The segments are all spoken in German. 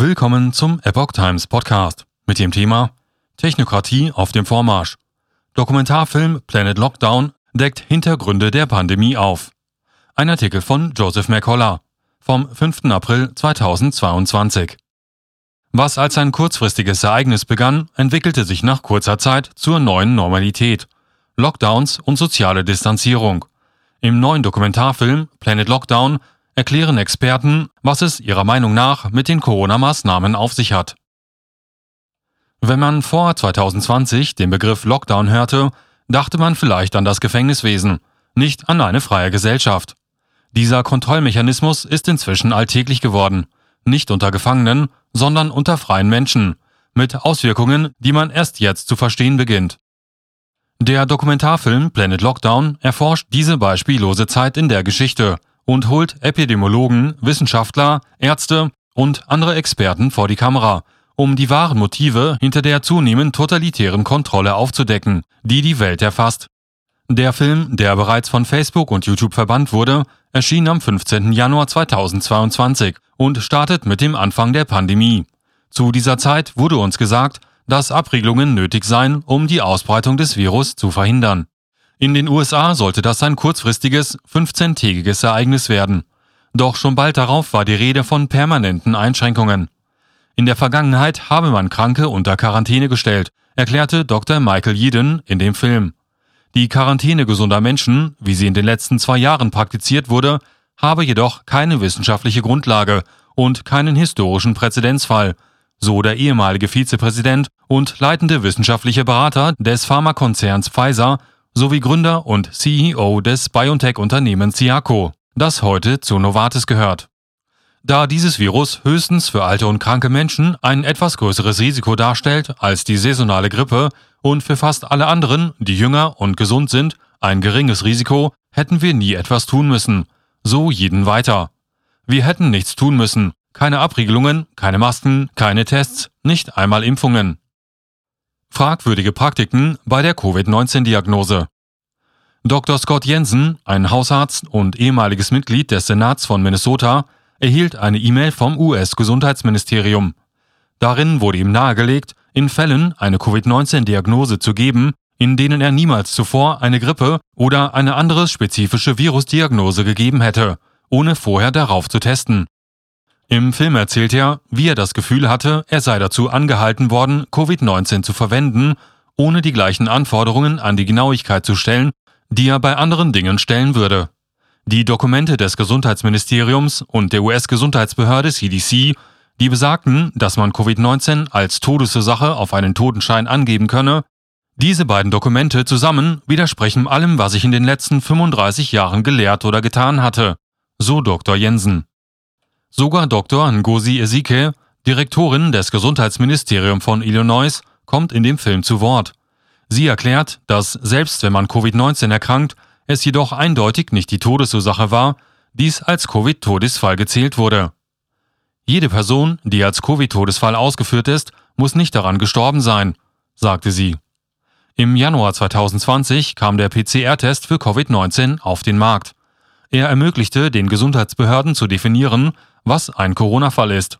Willkommen zum Epoch Times Podcast mit dem Thema Technokratie auf dem Vormarsch. Dokumentarfilm Planet Lockdown deckt Hintergründe der Pandemie auf. Ein Artikel von Joseph McCollar vom 5. April 2022. Was als ein kurzfristiges Ereignis begann, entwickelte sich nach kurzer Zeit zur neuen Normalität. Lockdowns und soziale Distanzierung. Im neuen Dokumentarfilm Planet Lockdown erklären Experten, was es ihrer Meinung nach mit den Corona-Maßnahmen auf sich hat. Wenn man vor 2020 den Begriff Lockdown hörte, dachte man vielleicht an das Gefängniswesen, nicht an eine freie Gesellschaft. Dieser Kontrollmechanismus ist inzwischen alltäglich geworden, nicht unter Gefangenen, sondern unter freien Menschen, mit Auswirkungen, die man erst jetzt zu verstehen beginnt. Der Dokumentarfilm Planet Lockdown erforscht diese beispiellose Zeit in der Geschichte und holt Epidemiologen, Wissenschaftler, Ärzte und andere Experten vor die Kamera, um die wahren Motive hinter der zunehmend totalitären Kontrolle aufzudecken, die die Welt erfasst. Der Film, der bereits von Facebook und YouTube verbannt wurde, erschien am 15. Januar 2022 und startet mit dem Anfang der Pandemie. Zu dieser Zeit wurde uns gesagt, dass Abregelungen nötig seien, um die Ausbreitung des Virus zu verhindern. In den USA sollte das ein kurzfristiges, 15-tägiges Ereignis werden. Doch schon bald darauf war die Rede von permanenten Einschränkungen. In der Vergangenheit habe man Kranke unter Quarantäne gestellt, erklärte Dr. Michael Yeadon in dem Film. Die Quarantäne gesunder Menschen, wie sie in den letzten zwei Jahren praktiziert wurde, habe jedoch keine wissenschaftliche Grundlage und keinen historischen Präzedenzfall, so der ehemalige Vizepräsident und leitende wissenschaftliche Berater des Pharmakonzerns Pfizer sowie Gründer und CEO des BioNTech-Unternehmens Ciaco, das heute zu Novartis gehört. Da dieses Virus höchstens für alte und kranke Menschen ein etwas größeres Risiko darstellt als die saisonale Grippe und für fast alle anderen, die jünger und gesund sind, ein geringes Risiko, hätten wir nie etwas tun müssen. So jeden weiter. Wir hätten nichts tun müssen. Keine Abriegelungen, keine Masken, keine Tests, nicht einmal Impfungen. Fragwürdige Praktiken bei der Covid-19-Diagnose. Dr. Scott Jensen, ein Hausarzt und ehemaliges Mitglied des Senats von Minnesota, erhielt eine E-Mail vom US-Gesundheitsministerium. Darin wurde ihm nahegelegt, in Fällen eine Covid-19-Diagnose zu geben, in denen er niemals zuvor eine Grippe oder eine andere spezifische Virusdiagnose gegeben hätte, ohne vorher darauf zu testen. Im Film erzählt er, wie er das Gefühl hatte, er sei dazu angehalten worden, Covid-19 zu verwenden, ohne die gleichen Anforderungen an die Genauigkeit zu stellen, die er bei anderen Dingen stellen würde. Die Dokumente des Gesundheitsministeriums und der US-Gesundheitsbehörde CDC die besagten, dass man Covid-19 als Todesursache auf einen Totenschein angeben könne. Diese beiden Dokumente zusammen widersprechen allem, was ich in den letzten 35 Jahren gelehrt oder getan hatte, so Dr. Jensen. Sogar Dr. Ngozi Ezike, Direktorin des Gesundheitsministeriums von Illinois, kommt in dem Film zu Wort. Sie erklärt, dass selbst wenn man Covid-19 erkrankt, es jedoch eindeutig nicht die Todesursache war, dies als Covid-Todesfall gezählt wurde. Jede Person, die als Covid-Todesfall ausgeführt ist, muss nicht daran gestorben sein, sagte sie. Im Januar 2020 kam der PCR-Test für Covid-19 auf den Markt. Er ermöglichte den Gesundheitsbehörden zu definieren, was ein Corona-Fall ist.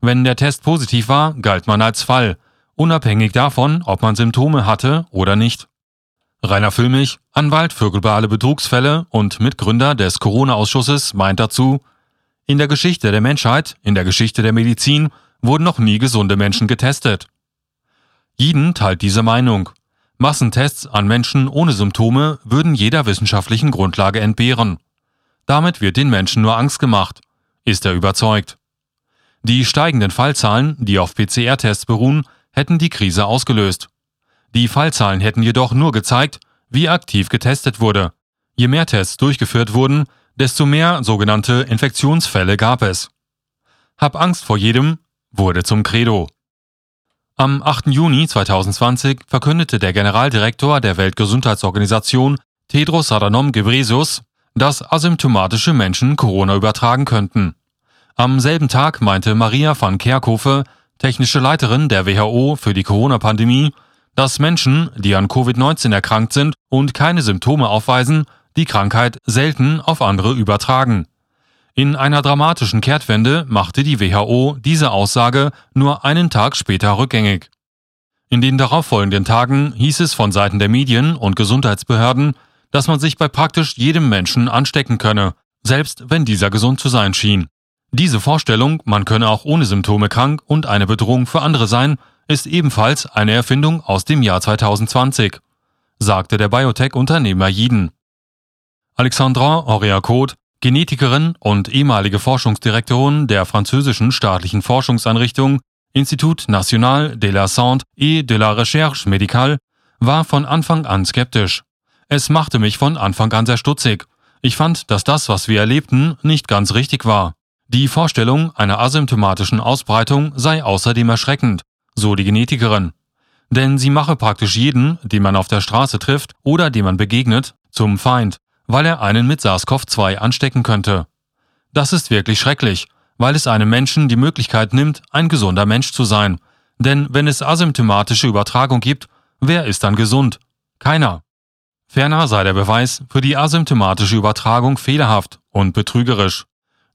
Wenn der Test positiv war, galt man als Fall, unabhängig davon, ob man Symptome hatte oder nicht. Rainer Füllmich, Anwalt für globale Betrugsfälle und Mitgründer des Corona-Ausschusses, meint dazu, in der Geschichte der Menschheit, in der Geschichte der Medizin wurden noch nie gesunde Menschen getestet. Jeden teilt diese Meinung. Massentests an Menschen ohne Symptome würden jeder wissenschaftlichen Grundlage entbehren. Damit wird den Menschen nur Angst gemacht, ist er überzeugt. Die steigenden Fallzahlen, die auf PCR-Tests beruhen, hätten die Krise ausgelöst. Die Fallzahlen hätten jedoch nur gezeigt, wie aktiv getestet wurde. Je mehr Tests durchgeführt wurden, desto mehr sogenannte Infektionsfälle gab es. Hab Angst vor jedem wurde zum Credo. Am 8. Juni 2020 verkündete der Generaldirektor der Weltgesundheitsorganisation Tedros Adhanom Ghebreyesus, dass asymptomatische Menschen Corona übertragen könnten. Am selben Tag meinte Maria van Kerkhove, technische Leiterin der WHO für die Corona-Pandemie, dass Menschen, die an Covid-19 erkrankt sind und keine Symptome aufweisen, die Krankheit selten auf andere übertragen. In einer dramatischen Kehrtwende machte die WHO diese Aussage nur einen Tag später rückgängig. In den darauffolgenden Tagen hieß es von Seiten der Medien und Gesundheitsbehörden, dass man sich bei praktisch jedem Menschen anstecken könne, selbst wenn dieser gesund zu sein schien. Diese Vorstellung, man könne auch ohne Symptome krank und eine Bedrohung für andere sein, ist ebenfalls eine Erfindung aus dem Jahr 2020, sagte der Biotech-Unternehmer Jiden. Alexandra Aurea-Code, Genetikerin und ehemalige Forschungsdirektorin der französischen staatlichen Forschungseinrichtung Institut National de la Santé et de la Recherche Médicale, war von Anfang an skeptisch. Es machte mich von Anfang an sehr stutzig. Ich fand, dass das, was wir erlebten, nicht ganz richtig war. Die Vorstellung einer asymptomatischen Ausbreitung sei außerdem erschreckend, so die Genetikerin. Denn sie mache praktisch jeden, den man auf der Straße trifft oder dem man begegnet, zum Feind weil er einen mit SARS-CoV-2 anstecken könnte. Das ist wirklich schrecklich, weil es einem Menschen die Möglichkeit nimmt, ein gesunder Mensch zu sein. Denn wenn es asymptomatische Übertragung gibt, wer ist dann gesund? Keiner. Ferner sei der Beweis für die asymptomatische Übertragung fehlerhaft und betrügerisch.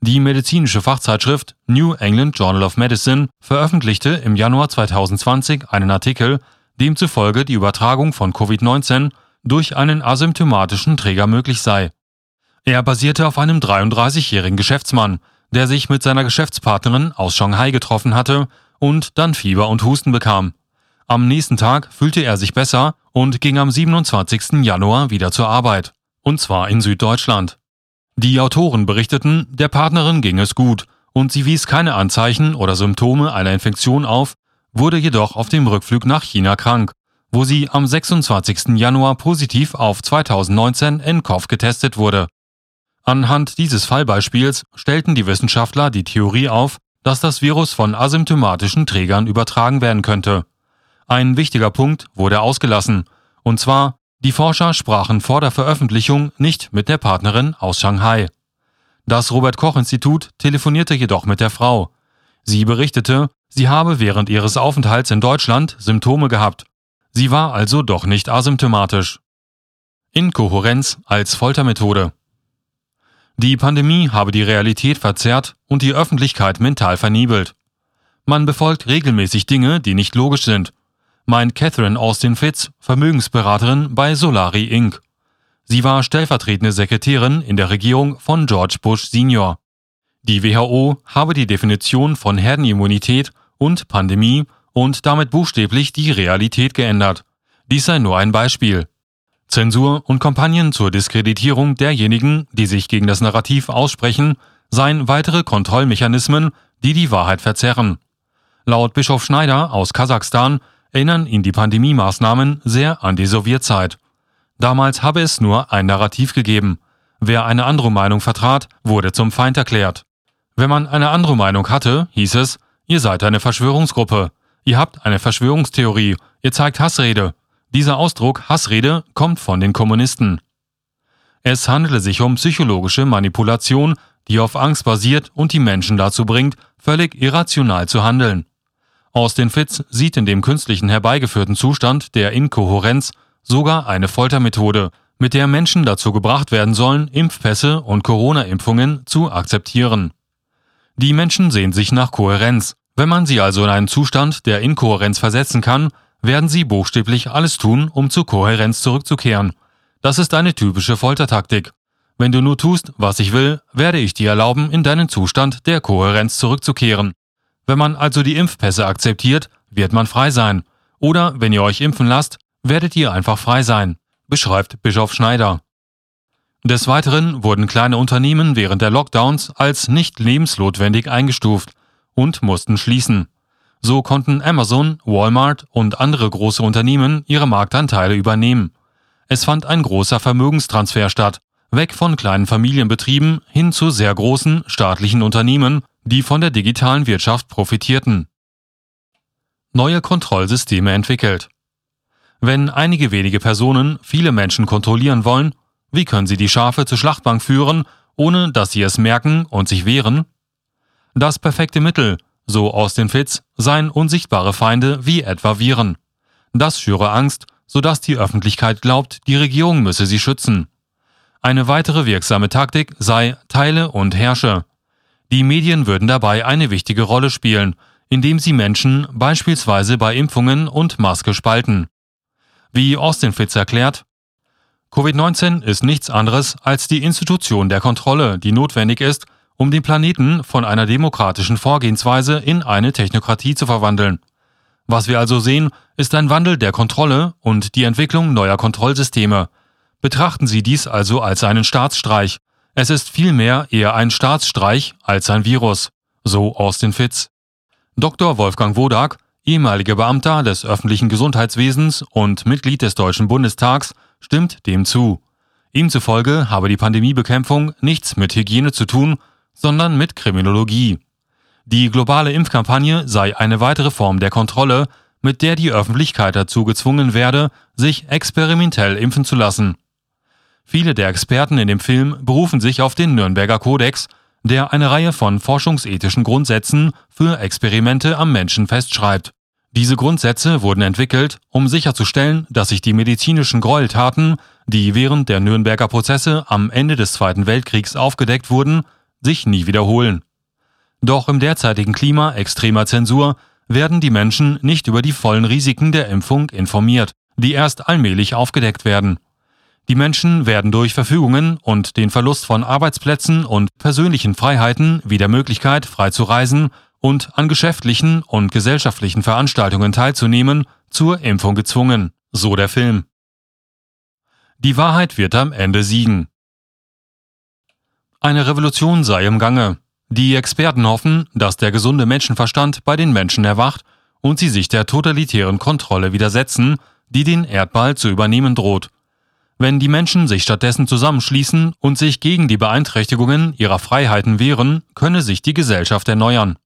Die medizinische Fachzeitschrift New England Journal of Medicine veröffentlichte im Januar 2020 einen Artikel, demzufolge die Übertragung von Covid-19 durch einen asymptomatischen Träger möglich sei. Er basierte auf einem 33-jährigen Geschäftsmann, der sich mit seiner Geschäftspartnerin aus Shanghai getroffen hatte und dann Fieber und Husten bekam. Am nächsten Tag fühlte er sich besser und ging am 27. Januar wieder zur Arbeit, und zwar in Süddeutschland. Die Autoren berichteten, der Partnerin ging es gut und sie wies keine Anzeichen oder Symptome einer Infektion auf, wurde jedoch auf dem Rückflug nach China krank wo sie am 26. Januar positiv auf 2019 nCoV getestet wurde. Anhand dieses Fallbeispiels stellten die Wissenschaftler die Theorie auf, dass das Virus von asymptomatischen Trägern übertragen werden könnte. Ein wichtiger Punkt wurde ausgelassen, und zwar, die Forscher sprachen vor der Veröffentlichung nicht mit der Partnerin aus Shanghai. Das Robert Koch Institut telefonierte jedoch mit der Frau. Sie berichtete, sie habe während ihres Aufenthalts in Deutschland Symptome gehabt Sie war also doch nicht asymptomatisch. Inkohärenz als Foltermethode. Die Pandemie habe die Realität verzerrt und die Öffentlichkeit mental verniebelt. Man befolgt regelmäßig Dinge, die nicht logisch sind, meint Catherine Austin Fitz, Vermögensberaterin bei Solari Inc. Sie war stellvertretende Sekretärin in der Regierung von George Bush Sr. Die WHO habe die Definition von Herdenimmunität und Pandemie und damit buchstäblich die Realität geändert. Dies sei nur ein Beispiel. Zensur und Kampagnen zur Diskreditierung derjenigen, die sich gegen das Narrativ aussprechen, seien weitere Kontrollmechanismen, die die Wahrheit verzerren. Laut Bischof Schneider aus Kasachstan erinnern ihn die Pandemiemaßnahmen sehr an die Sowjetzeit. Damals habe es nur ein Narrativ gegeben. Wer eine andere Meinung vertrat, wurde zum Feind erklärt. Wenn man eine andere Meinung hatte, hieß es, ihr seid eine Verschwörungsgruppe. Ihr habt eine Verschwörungstheorie, ihr zeigt Hassrede. Dieser Ausdruck Hassrede kommt von den Kommunisten. Es handele sich um psychologische Manipulation, die auf Angst basiert und die Menschen dazu bringt, völlig irrational zu handeln. Austin Fitz sieht in dem künstlichen herbeigeführten Zustand der Inkohärenz sogar eine Foltermethode, mit der Menschen dazu gebracht werden sollen, Impfpässe und Corona-Impfungen zu akzeptieren. Die Menschen sehen sich nach Kohärenz, wenn man sie also in einen Zustand der Inkohärenz versetzen kann, werden sie buchstäblich alles tun, um zur Kohärenz zurückzukehren. Das ist eine typische Foltertaktik. Wenn du nur tust, was ich will, werde ich dir erlauben, in deinen Zustand der Kohärenz zurückzukehren. Wenn man also die Impfpässe akzeptiert, wird man frei sein. Oder wenn ihr euch impfen lasst, werdet ihr einfach frei sein, beschreibt Bischof Schneider. Des Weiteren wurden kleine Unternehmen während der Lockdowns als nicht lebensnotwendig eingestuft und mussten schließen. So konnten Amazon, Walmart und andere große Unternehmen ihre Marktanteile übernehmen. Es fand ein großer Vermögenstransfer statt, weg von kleinen Familienbetrieben hin zu sehr großen staatlichen Unternehmen, die von der digitalen Wirtschaft profitierten. Neue Kontrollsysteme entwickelt. Wenn einige wenige Personen viele Menschen kontrollieren wollen, wie können sie die Schafe zur Schlachtbank führen, ohne dass sie es merken und sich wehren? Das perfekte Mittel, so Austin Fitz, seien unsichtbare Feinde wie etwa Viren. Das schüre Angst, sodass die Öffentlichkeit glaubt, die Regierung müsse sie schützen. Eine weitere wirksame Taktik sei Teile und Herrsche. Die Medien würden dabei eine wichtige Rolle spielen, indem sie Menschen beispielsweise bei Impfungen und Maske spalten. Wie Austin Fitz erklärt, Covid-19 ist nichts anderes als die Institution der Kontrolle, die notwendig ist, um den Planeten von einer demokratischen Vorgehensweise in eine Technokratie zu verwandeln. Was wir also sehen, ist ein Wandel der Kontrolle und die Entwicklung neuer Kontrollsysteme. Betrachten Sie dies also als einen Staatsstreich. Es ist vielmehr eher ein Staatsstreich als ein Virus, so Austin Fitz. Dr. Wolfgang Wodak, ehemaliger Beamter des öffentlichen Gesundheitswesens und Mitglied des Deutschen Bundestags, stimmt dem zu. Ihm zufolge habe die Pandemiebekämpfung nichts mit Hygiene zu tun, sondern mit Kriminologie. Die globale Impfkampagne sei eine weitere Form der Kontrolle, mit der die Öffentlichkeit dazu gezwungen werde, sich experimentell impfen zu lassen. Viele der Experten in dem Film berufen sich auf den Nürnberger Kodex, der eine Reihe von forschungsethischen Grundsätzen für Experimente am Menschen festschreibt. Diese Grundsätze wurden entwickelt, um sicherzustellen, dass sich die medizinischen Gräueltaten, die während der Nürnberger Prozesse am Ende des Zweiten Weltkriegs aufgedeckt wurden, sich nie wiederholen. Doch im derzeitigen Klima extremer Zensur werden die Menschen nicht über die vollen Risiken der Impfung informiert, die erst allmählich aufgedeckt werden. Die Menschen werden durch Verfügungen und den Verlust von Arbeitsplätzen und persönlichen Freiheiten wie der Möglichkeit, frei zu reisen und an geschäftlichen und gesellschaftlichen Veranstaltungen teilzunehmen, zur Impfung gezwungen, so der Film. Die Wahrheit wird am Ende siegen. Eine Revolution sei im Gange. Die Experten hoffen, dass der gesunde Menschenverstand bei den Menschen erwacht und sie sich der totalitären Kontrolle widersetzen, die den Erdball zu übernehmen droht. Wenn die Menschen sich stattdessen zusammenschließen und sich gegen die Beeinträchtigungen ihrer Freiheiten wehren, könne sich die Gesellschaft erneuern.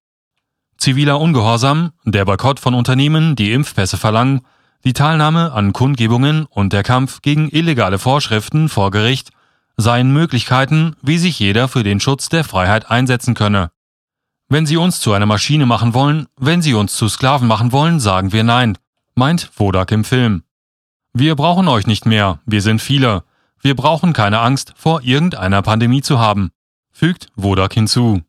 Ziviler Ungehorsam, der Boykott von Unternehmen, die Impfpässe verlangen, die Teilnahme an Kundgebungen und der Kampf gegen illegale Vorschriften vor Gericht seien Möglichkeiten, wie sich jeder für den Schutz der Freiheit einsetzen könne. Wenn Sie uns zu einer Maschine machen wollen, wenn Sie uns zu Sklaven machen wollen, sagen wir nein, meint Wodak im Film. Wir brauchen euch nicht mehr, wir sind viele. Wir brauchen keine Angst vor irgendeiner Pandemie zu haben, fügt Wodak hinzu.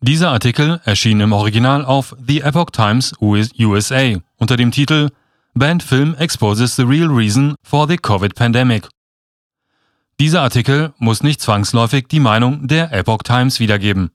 Dieser Artikel erschien im Original auf The Epoch Times USA unter dem Titel Band Film Exposes the Real Reason for the Covid Pandemic dieser Artikel muss nicht zwangsläufig die Meinung der Epoch Times wiedergeben